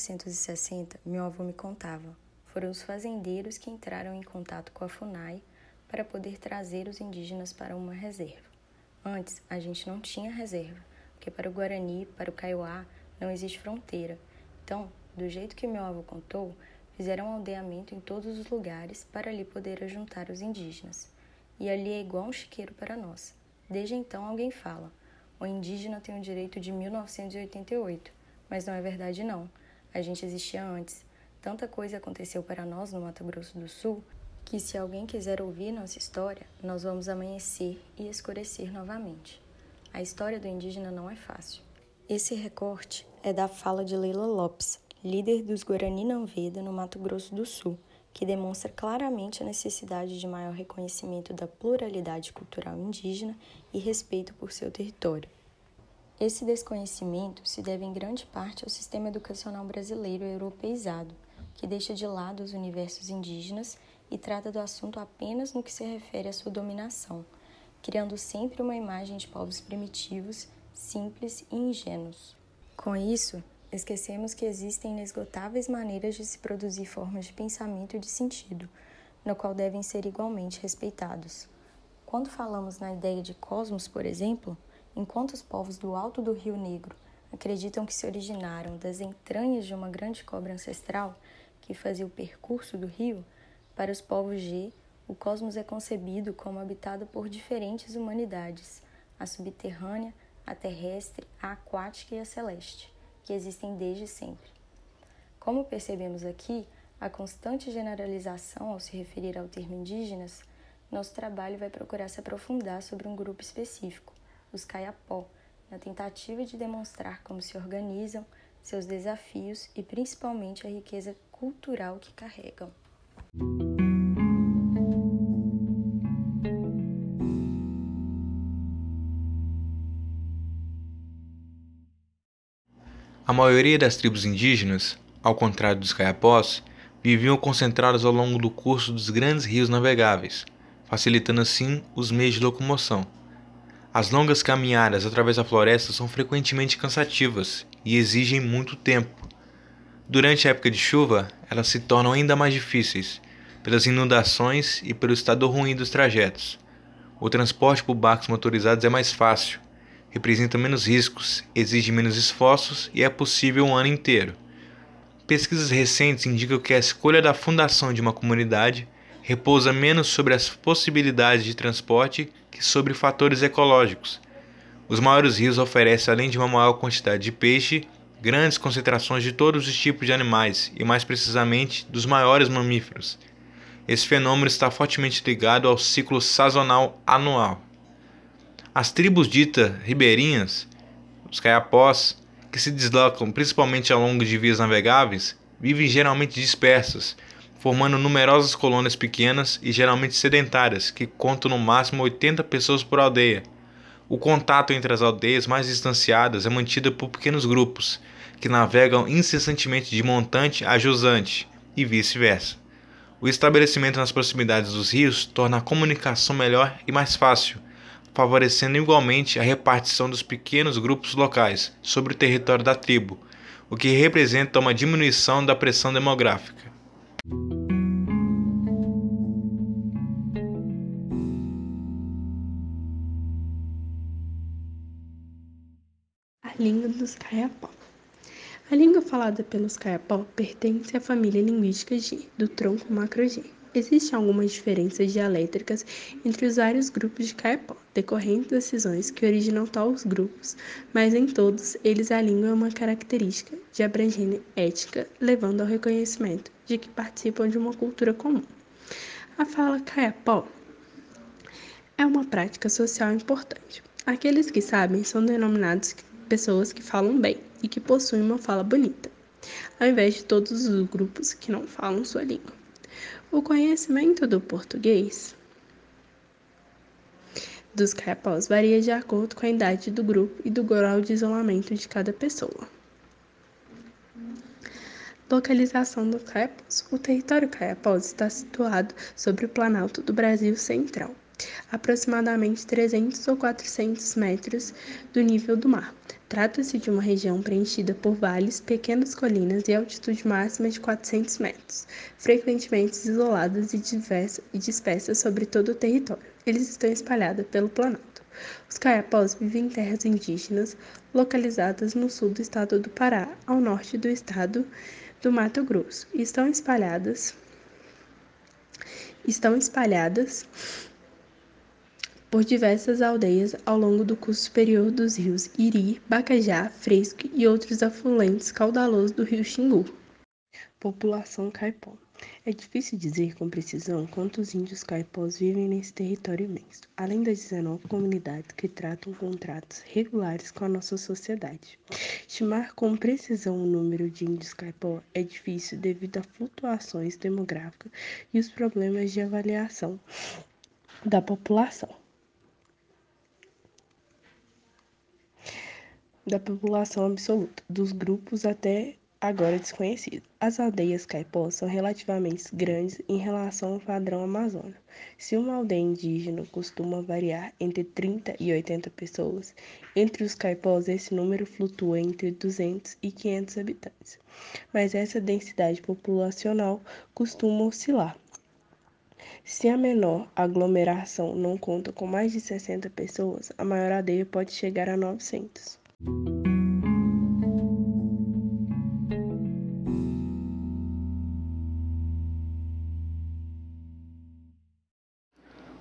Em 1960, meu avô me contava, foram os fazendeiros que entraram em contato com a FUNAI para poder trazer os indígenas para uma reserva. Antes, a gente não tinha reserva, porque para o Guarani, para o Kaiowá, não existe fronteira. Então, do jeito que meu avô contou, fizeram um aldeamento em todos os lugares para ali poder ajuntar os indígenas. E ali é igual um chiqueiro para nós. Desde então alguém fala: o indígena tem o direito de 1988, mas não é verdade não. A gente existia antes. Tanta coisa aconteceu para nós no Mato Grosso do Sul que se alguém quiser ouvir nossa história, nós vamos amanhecer e escurecer novamente. A história do indígena não é fácil. Esse recorte é da fala de Leila Lopes, líder dos Guarani Nanveda no Mato Grosso do Sul, que demonstra claramente a necessidade de maior reconhecimento da pluralidade cultural indígena e respeito por seu território. Esse desconhecimento se deve em grande parte ao sistema educacional brasileiro europeizado, que deixa de lado os universos indígenas e trata do assunto apenas no que se refere à sua dominação, criando sempre uma imagem de povos primitivos, simples e ingênuos. Com isso, esquecemos que existem inesgotáveis maneiras de se produzir formas de pensamento e de sentido, no qual devem ser igualmente respeitados. Quando falamos na ideia de cosmos, por exemplo, enquanto os povos do alto do Rio Negro acreditam que se originaram das entranhas de uma grande cobra ancestral que fazia o percurso do rio, para os povos G, o cosmos é concebido como habitado por diferentes humanidades, a subterrânea, a terrestre, a aquática e a celeste que existem desde sempre. Como percebemos aqui, a constante generalização ao se referir ao termo indígenas, nosso trabalho vai procurar se aprofundar sobre um grupo específico, os Caiapó, na tentativa de demonstrar como se organizam, seus desafios e principalmente a riqueza cultural que carregam. A maioria das tribos indígenas, ao contrário dos caiapós, viviam concentradas ao longo do curso dos grandes rios navegáveis, facilitando assim os meios de locomoção. As longas caminhadas através da floresta são frequentemente cansativas e exigem muito tempo. Durante a época de chuva, elas se tornam ainda mais difíceis, pelas inundações e pelo estado ruim dos trajetos. O transporte por barcos motorizados é mais fácil, representa menos riscos, exige menos esforços e é possível um ano inteiro. Pesquisas recentes indicam que a escolha da fundação de uma comunidade repousa menos sobre as possibilidades de transporte sobre fatores ecológicos. Os maiores rios oferecem, além de uma maior quantidade de peixe, grandes concentrações de todos os tipos de animais e, mais precisamente, dos maiores mamíferos. Esse fenômeno está fortemente ligado ao ciclo sazonal anual. As tribos ditas ribeirinhas, os caiapós, que se deslocam principalmente ao longo de vias navegáveis, vivem geralmente dispersas, formando numerosas colônias pequenas e geralmente sedentárias, que contam no máximo 80 pessoas por aldeia. O contato entre as aldeias mais distanciadas é mantido por pequenos grupos, que navegam incessantemente de montante a jusante, e vice-versa. O estabelecimento nas proximidades dos rios torna a comunicação melhor e mais fácil, favorecendo igualmente a repartição dos pequenos grupos locais sobre o território da tribo, o que representa uma diminuição da pressão demográfica. A língua dos Caiapó. A língua falada pelos Caiapó pertence à família linguística G, do tronco macro-G. Existem algumas diferenças dialéticas entre os vários grupos de Caiapó, decorrentes das cisões que originam tais grupos, mas em todos eles a língua é uma característica de abrangência étnica, levando ao reconhecimento de que participam de uma cultura comum. A fala Caiapó é uma prática social importante. Aqueles que sabem são denominados pessoas que falam bem e que possuem uma fala bonita, ao invés de todos os grupos que não falam sua língua. O conhecimento do português dos caiapós varia de acordo com a idade do grupo e do grau de isolamento de cada pessoa. Localização dos caiapós. O território caiapós está situado sobre o planalto do Brasil Central. Aproximadamente 300 ou 400 metros do nível do mar. Trata-se de uma região preenchida por vales, pequenas colinas e altitude máxima de 400 metros, frequentemente isoladas e dispersas sobre todo o território. Eles estão espalhados pelo Planalto. Os caiapós vivem em terras indígenas localizadas no sul do estado do Pará, ao norte do estado do Mato Grosso, e estão espalhadas estão espalhadas por diversas aldeias ao longo do curso superior dos rios Iri, Bacajá, Fresco e outros afluentes caudalosos do rio Xingu. População caipó. É difícil dizer com precisão quantos índios caipós vivem nesse território imenso, além das 19 comunidades que tratam contratos regulares com a nossa sociedade. Estimar com precisão o número de índios caipó é difícil devido a flutuações demográficas e os problemas de avaliação da população. Da população absoluta, dos grupos até agora desconhecidos. As aldeias caipós são relativamente grandes em relação ao padrão amazônico. Se uma aldeia indígena costuma variar entre 30 e 80 pessoas, entre os caipós esse número flutua entre 200 e 500 habitantes. Mas essa densidade populacional costuma oscilar. Se a menor aglomeração não conta com mais de 60 pessoas, a maior aldeia pode chegar a 900.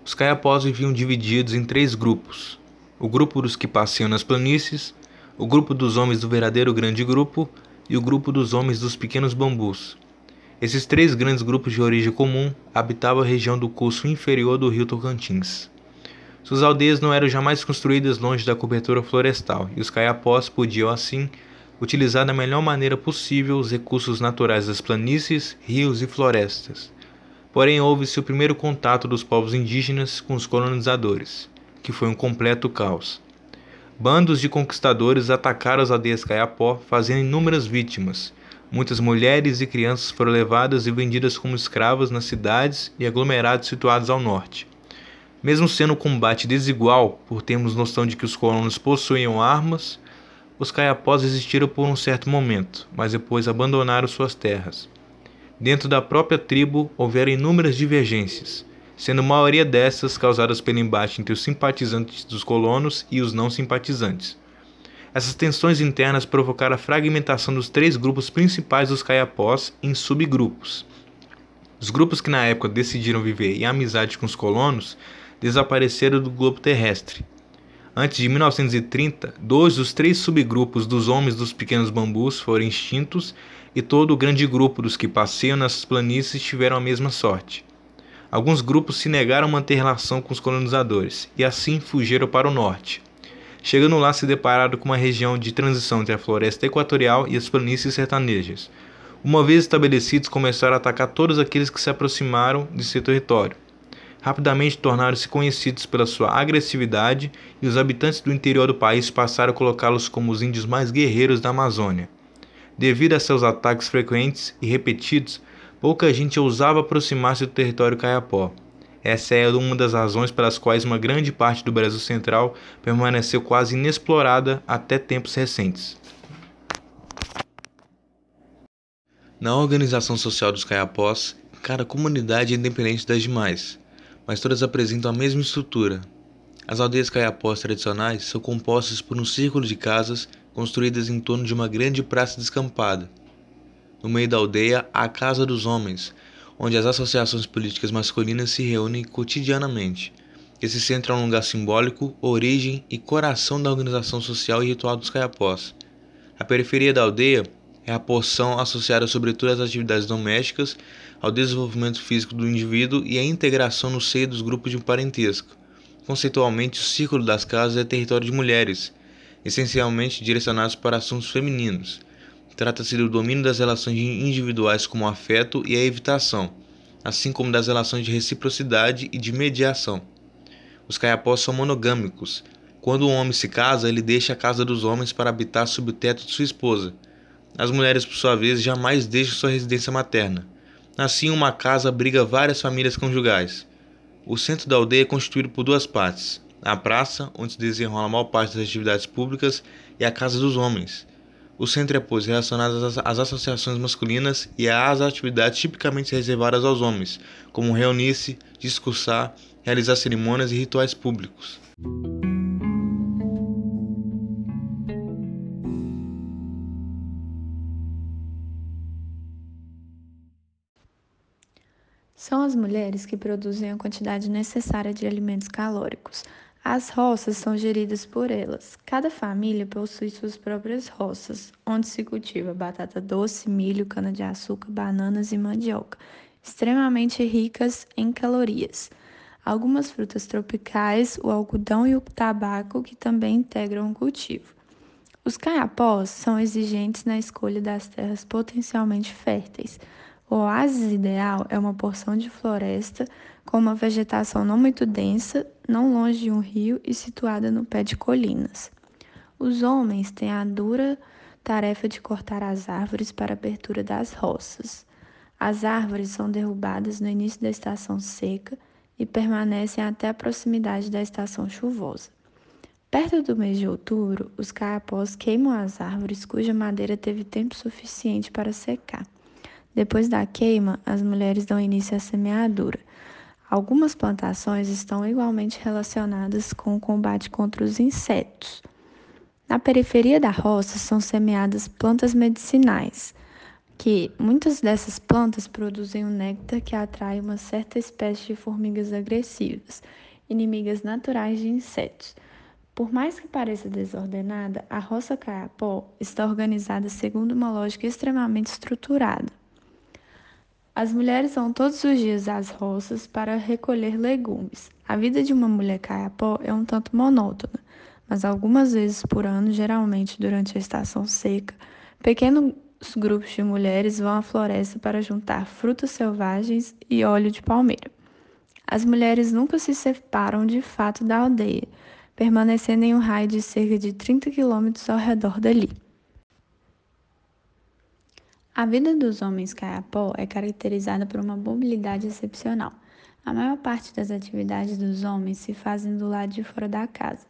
Os caiapós viviam divididos em três grupos: o grupo dos que passeiam nas planícies, o grupo dos homens do verdadeiro grande grupo e o grupo dos homens dos pequenos bambus. Esses três grandes grupos de origem comum habitavam a região do curso inferior do rio Tocantins. Suas aldeias não eram jamais construídas longe da cobertura florestal, e os caiapós podiam, assim, utilizar da melhor maneira possível os recursos naturais das planícies, rios e florestas. Porém, houve-se o primeiro contato dos povos indígenas com os colonizadores, que foi um completo caos. Bandos de conquistadores atacaram as aldeias caiapó, fazendo inúmeras vítimas. Muitas mulheres e crianças foram levadas e vendidas como escravas nas cidades e aglomerados situados ao norte. Mesmo sendo um combate desigual, por termos noção de que os colonos possuíam armas, os caiapós existiram por um certo momento, mas depois abandonaram suas terras. Dentro da própria tribo houveram inúmeras divergências, sendo a maioria dessas causadas pelo embate entre os simpatizantes dos colonos e os não simpatizantes. Essas tensões internas provocaram a fragmentação dos três grupos principais dos caiapós em subgrupos. Os grupos que na época decidiram viver em amizade com os colonos desapareceram do globo terrestre. Antes de 1930, dois dos três subgrupos dos homens dos pequenos bambus foram extintos e todo o grande grupo dos que passeiam nas planícies tiveram a mesma sorte. Alguns grupos se negaram a manter relação com os colonizadores e assim fugiram para o norte. Chegando lá, se depararam com uma região de transição entre a floresta equatorial e as planícies sertanejas. Uma vez estabelecidos, começaram a atacar todos aqueles que se aproximaram de seu território rapidamente tornaram-se conhecidos pela sua agressividade e os habitantes do interior do país passaram a colocá-los como os índios mais guerreiros da Amazônia. Devido a seus ataques frequentes e repetidos, pouca gente ousava aproximar-se do território caiapó. Essa é uma das razões pelas quais uma grande parte do Brasil Central permaneceu quase inexplorada até tempos recentes. Na organização social dos caiapós, cada comunidade é independente das demais mas todas apresentam a mesma estrutura. As aldeias caiapós tradicionais são compostas por um círculo de casas construídas em torno de uma grande praça descampada. No meio da aldeia há a Casa dos Homens, onde as associações políticas masculinas se reúnem cotidianamente. Esse centro é um lugar simbólico, origem e coração da organização social e ritual dos caiapós. A periferia da aldeia é a porção associada sobretudo às atividades domésticas, ao desenvolvimento físico do indivíduo e à integração no seio dos grupos de parentesco. Conceitualmente, o círculo das casas é território de mulheres, essencialmente direcionados para assuntos femininos. Trata-se do domínio das relações individuais como o afeto e a evitação, assim como das relações de reciprocidade e de mediação. Os caiapós são monogâmicos. Quando um homem se casa, ele deixa a casa dos homens para habitar sob o teto de sua esposa. As mulheres, por sua vez, jamais deixam sua residência materna. Assim, uma casa abriga várias famílias conjugais. O centro da aldeia é constituído por duas partes: a praça, onde se desenrola a maior parte das atividades públicas, e a casa dos homens. O centro é, pois, relacionado às associações masculinas e às atividades tipicamente reservadas aos homens, como reunir-se, discursar, realizar cerimônias e rituais públicos. São as mulheres que produzem a quantidade necessária de alimentos calóricos. As roças são geridas por elas. Cada família possui suas próprias roças, onde se cultiva batata doce, milho, cana-de-açúcar, bananas e mandioca, extremamente ricas em calorias. Algumas frutas tropicais, o algodão e o tabaco, que também integram o cultivo. Os caiapós são exigentes na escolha das terras potencialmente férteis o oásis ideal é uma porção de floresta com uma vegetação não muito densa, não longe de um rio e situada no pé de colinas. Os homens têm a dura tarefa de cortar as árvores para a abertura das roças. As árvores são derrubadas no início da estação seca e permanecem até a proximidade da estação chuvosa. Perto do mês de outubro, os caiapós queimam as árvores cuja madeira teve tempo suficiente para secar. Depois da queima, as mulheres dão início à semeadura. Algumas plantações estão igualmente relacionadas com o combate contra os insetos. Na periferia da roça são semeadas plantas medicinais, que muitas dessas plantas produzem um néctar que atrai uma certa espécie de formigas agressivas, inimigas naturais de insetos. Por mais que pareça desordenada, a roça caiapó está organizada segundo uma lógica extremamente estruturada. As mulheres vão todos os dias às roças para recolher legumes. A vida de uma mulher caiapó é um tanto monótona, mas algumas vezes por ano, geralmente durante a estação seca, pequenos grupos de mulheres vão à floresta para juntar frutas selvagens e óleo de palmeira. As mulheres nunca se separam de fato da aldeia, permanecendo em um raio de cerca de 30 quilômetros ao redor dali. A vida dos homens caiapó é caracterizada por uma mobilidade excepcional. A maior parte das atividades dos homens se fazem do lado de fora da casa.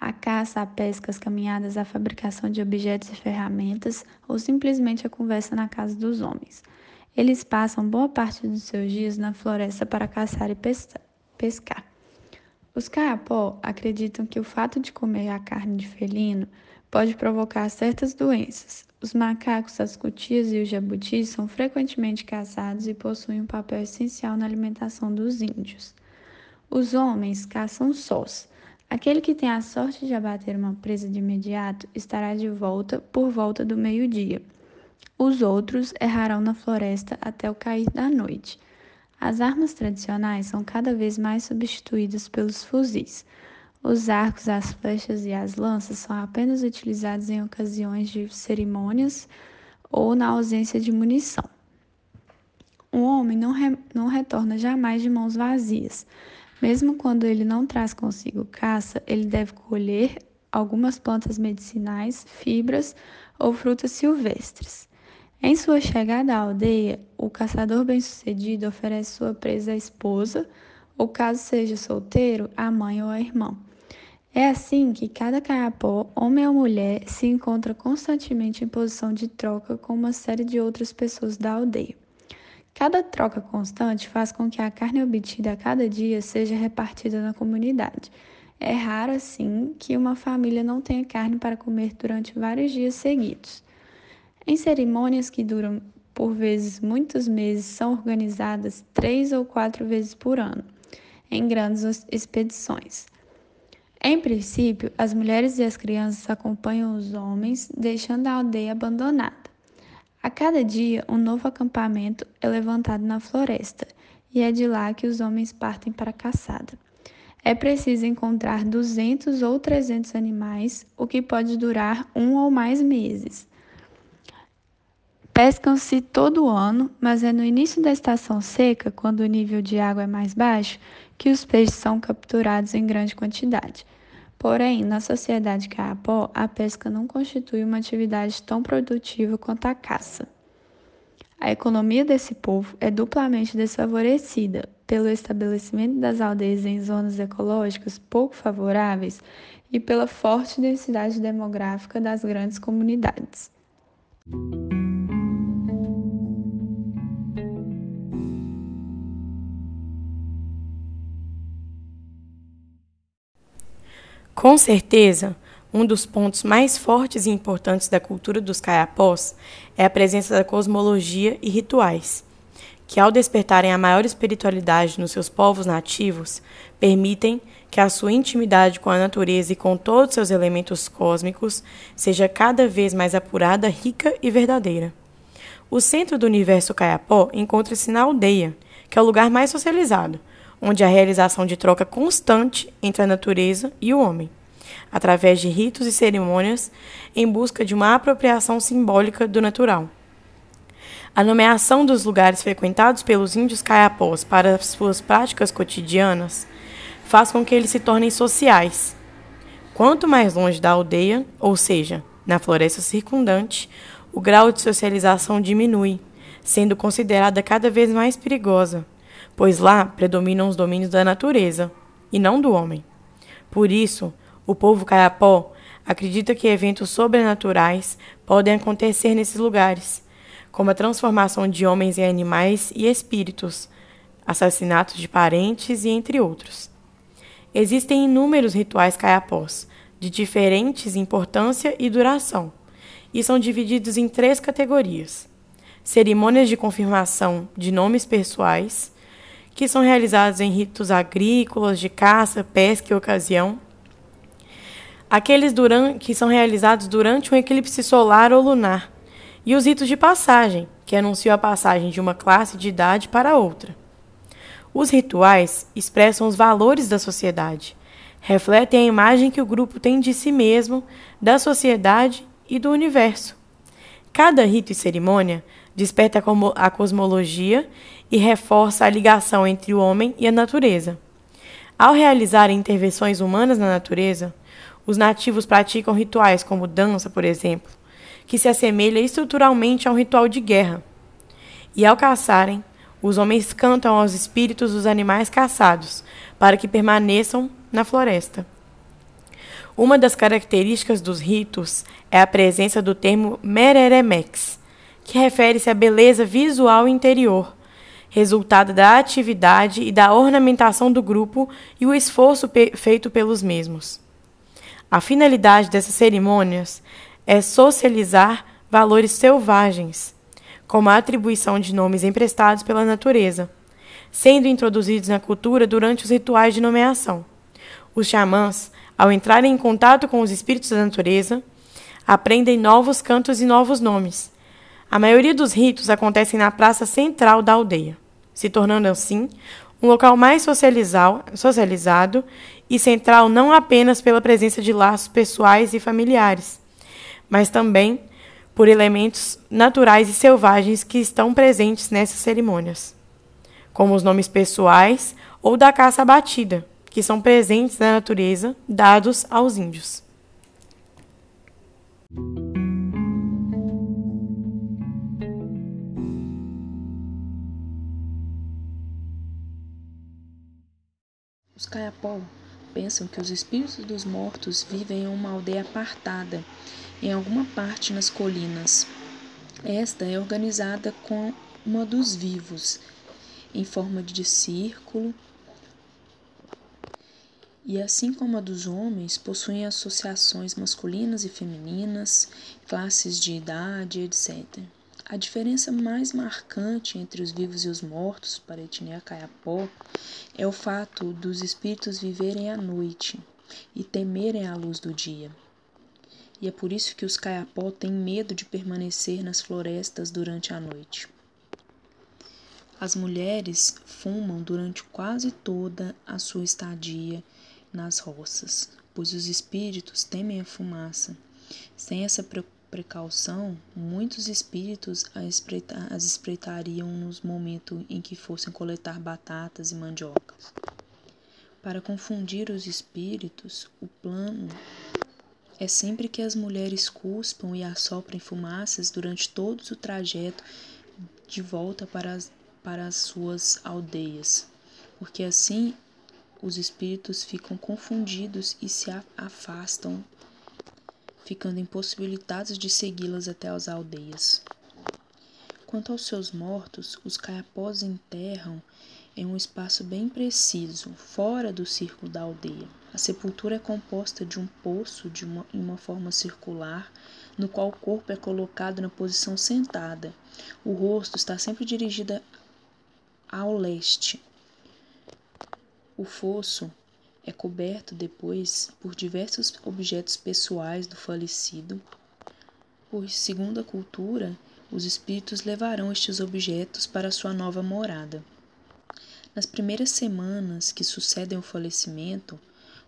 A caça, a pesca, as caminhadas, a fabricação de objetos e ferramentas ou simplesmente a conversa na casa dos homens. Eles passam boa parte dos seus dias na floresta para caçar e pescar. Os caiapó acreditam que o fato de comer a carne de felino pode provocar certas doenças, os macacos, as cutias e os jabutis são frequentemente caçados e possuem um papel essencial na alimentação dos índios. Os homens caçam sós. Aquele que tem a sorte de abater uma presa de imediato estará de volta por volta do meio-dia. Os outros errarão na floresta até o cair da noite. As armas tradicionais são cada vez mais substituídas pelos fuzis. Os arcos, as flechas e as lanças são apenas utilizados em ocasiões de cerimônias ou na ausência de munição. O homem não, re, não retorna jamais de mãos vazias. Mesmo quando ele não traz consigo caça, ele deve colher algumas plantas medicinais, fibras ou frutas silvestres. Em sua chegada à aldeia, o caçador bem-sucedido oferece sua presa à esposa, ou caso seja solteiro, à mãe ou à irmã. É assim que cada caiapó, homem ou mulher, se encontra constantemente em posição de troca com uma série de outras pessoas da aldeia. Cada troca constante faz com que a carne obtida a cada dia seja repartida na comunidade. É raro, assim, que uma família não tenha carne para comer durante vários dias seguidos. Em cerimônias que duram por vezes muitos meses, são organizadas três ou quatro vezes por ano, em grandes expedições. Em princípio, as mulheres e as crianças acompanham os homens, deixando a aldeia abandonada. A cada dia, um novo acampamento é levantado na floresta, e é de lá que os homens partem para a caçada. É preciso encontrar 200 ou 300 animais, o que pode durar um ou mais meses. Pescam-se todo ano, mas é no início da estação seca, quando o nível de água é mais baixo, que os peixes são capturados em grande quantidade. Porém, na sociedade Caapó, a pesca não constitui uma atividade tão produtiva quanto a caça. A economia desse povo é duplamente desfavorecida. pelo estabelecimento das aldeias em zonas ecológicas pouco favoráveis e pela forte densidade demográfica das grandes comunidades. Com certeza, um dos pontos mais fortes e importantes da cultura dos caiapós é a presença da cosmologia e rituais, que, ao despertarem a maior espiritualidade nos seus povos nativos, permitem que a sua intimidade com a natureza e com todos seus elementos cósmicos seja cada vez mais apurada, rica e verdadeira. O centro do universo caiapó encontra-se na aldeia, que é o lugar mais socializado, onde há realização de troca constante entre a natureza e o homem, através de ritos e cerimônias em busca de uma apropriação simbólica do natural. A nomeação dos lugares frequentados pelos índios caiapós para suas práticas cotidianas faz com que eles se tornem sociais. Quanto mais longe da aldeia, ou seja, na floresta circundante, o grau de socialização diminui, sendo considerada cada vez mais perigosa, pois lá predominam os domínios da natureza e não do homem. Por isso, o povo caiapó acredita que eventos sobrenaturais podem acontecer nesses lugares como a transformação de homens em animais e espíritos, assassinatos de parentes e entre outros. Existem inúmeros rituais caiapós, de diferentes importância e duração, e são divididos em três categorias: cerimônias de confirmação de nomes pessoais, que são realizados em ritos agrícolas, de caça, pesca e ocasião, aqueles que são realizados durante um eclipse solar ou lunar, e os ritos de passagem, que anunciam a passagem de uma classe de idade para outra. Os rituais expressam os valores da sociedade, refletem a imagem que o grupo tem de si mesmo, da sociedade e do universo. Cada rito e cerimônia desperta a cosmologia e reforça a ligação entre o homem e a natureza. Ao realizar intervenções humanas na natureza, os nativos praticam rituais como dança, por exemplo, que se assemelha estruturalmente a um ritual de guerra. E ao caçarem, os homens cantam aos espíritos dos animais caçados, para que permaneçam na floresta. Uma das características dos ritos é a presença do termo mereremex, que refere-se à beleza visual interior, resultado da atividade e da ornamentação do grupo e o esforço feito pelos mesmos. A finalidade dessas cerimônias é socializar valores selvagens, como a atribuição de nomes emprestados pela natureza, sendo introduzidos na cultura durante os rituais de nomeação. Os xamãs, ao entrarem em contato com os espíritos da natureza, aprendem novos cantos e novos nomes. A maioria dos ritos acontecem na praça central da aldeia, se tornando assim um local mais socializado e central não apenas pela presença de laços pessoais e familiares, mas também por elementos naturais e selvagens que estão presentes nessas cerimônias, como os nomes pessoais ou da caça abatida, que são presentes na natureza dados aos índios. Os Caiapó pensam que os espíritos dos mortos vivem em uma aldeia apartada em alguma parte nas colinas. Esta é organizada com uma dos vivos, em forma de círculo, e assim como a dos homens, possuem associações masculinas e femininas, classes de idade, etc. A diferença mais marcante entre os vivos e os mortos para a etnia Caiapó é o fato dos espíritos viverem à noite e temerem a luz do dia e é por isso que os caiapó têm medo de permanecer nas florestas durante a noite. As mulheres fumam durante quase toda a sua estadia nas roças, pois os espíritos temem a fumaça. Sem essa precaução, muitos espíritos as espreitariam nos momentos em que fossem coletar batatas e mandiocas. Para confundir os espíritos, o plano é sempre que as mulheres cuspam e assoprem fumaças durante todo o trajeto de volta para as, para as suas aldeias. porque assim os espíritos ficam confundidos e se afastam, ficando impossibilitados de segui-las até as aldeias. Quanto aos seus mortos, os caiapós enterram em um espaço bem preciso, fora do círculo da aldeia. A sepultura é composta de um poço de uma, em uma forma circular, no qual o corpo é colocado na posição sentada. O rosto está sempre dirigido ao leste. O fosso é coberto depois por diversos objetos pessoais do falecido. Por segundo a cultura, os espíritos levarão estes objetos para sua nova morada. Nas primeiras semanas que sucedem o falecimento,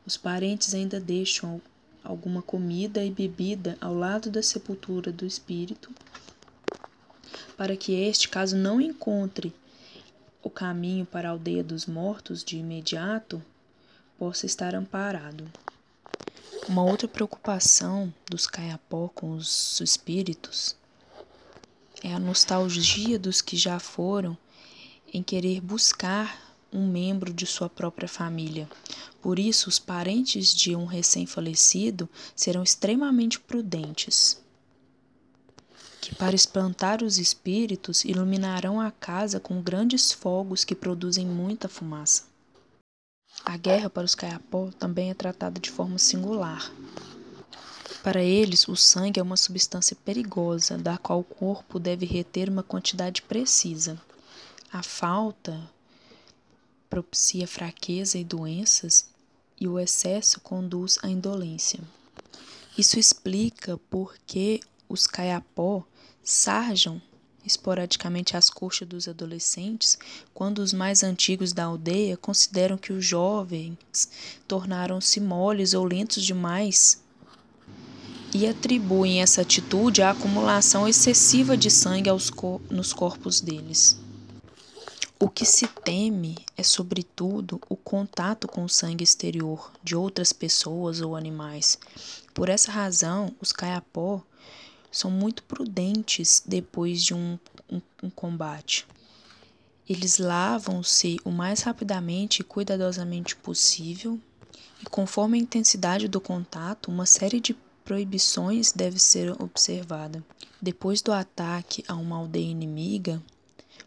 os parentes ainda deixam alguma comida e bebida ao lado da sepultura do espírito, para que este, caso não encontre o caminho para a aldeia dos mortos de imediato, possa estar amparado. Uma outra preocupação dos caiapó com os espíritos é a nostalgia dos que já foram em querer buscar um membro de sua própria família. Por isso, os parentes de um recém-falecido serão extremamente prudentes, que para espantar os espíritos iluminarão a casa com grandes fogos que produzem muita fumaça. A guerra para os caiapó também é tratada de forma singular. Para eles, o sangue é uma substância perigosa, da qual o corpo deve reter uma quantidade precisa. A falta propicia fraqueza e doenças, e o excesso conduz à indolência. Isso explica por que os caiapó sarjam esporadicamente as coxas dos adolescentes, quando os mais antigos da aldeia consideram que os jovens tornaram-se moles ou lentos demais e atribuem essa atitude à acumulação excessiva de sangue cor nos corpos deles. O que se teme é, sobretudo, o contato com o sangue exterior de outras pessoas ou animais. Por essa razão, os caiapó são muito prudentes depois de um, um, um combate. Eles lavam-se o mais rapidamente e cuidadosamente possível, e conforme a intensidade do contato, uma série de proibições deve ser observada. Depois do ataque a uma aldeia inimiga,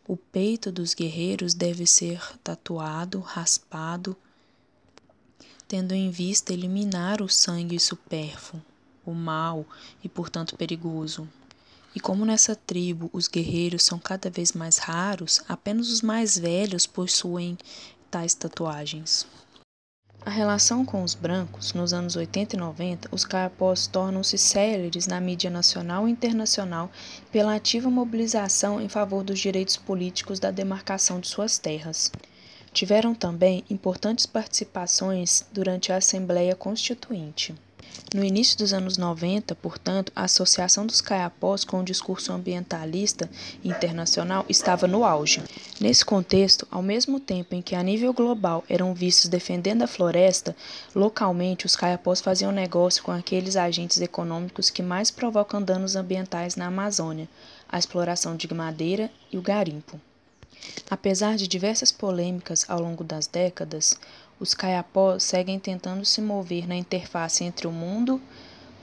o peito dos guerreiros deve ser tatuado, raspado, tendo em vista eliminar o sangue supérfluo, o mal e, portanto, perigoso. E como nessa tribo os guerreiros são cada vez mais raros, apenas os mais velhos possuem tais tatuagens. A relação com os brancos, nos anos 80 e 90, os caiapós tornam-se céleres na mídia nacional e internacional pela ativa mobilização em favor dos direitos políticos da demarcação de suas terras. Tiveram também importantes participações durante a Assembleia Constituinte. No início dos anos 90, portanto, a associação dos caiapós com o discurso ambientalista internacional estava no auge. Nesse contexto, ao mesmo tempo em que a nível global eram vistos defendendo a floresta, localmente os caiapós faziam negócio com aqueles agentes econômicos que mais provocam danos ambientais na Amazônia, a exploração de madeira e o garimpo. Apesar de diversas polêmicas ao longo das décadas, os caiapós seguem tentando se mover na interface entre o mundo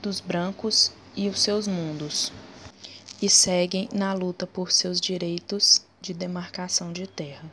dos brancos e os seus mundos, e seguem na luta por seus direitos de demarcação de terra.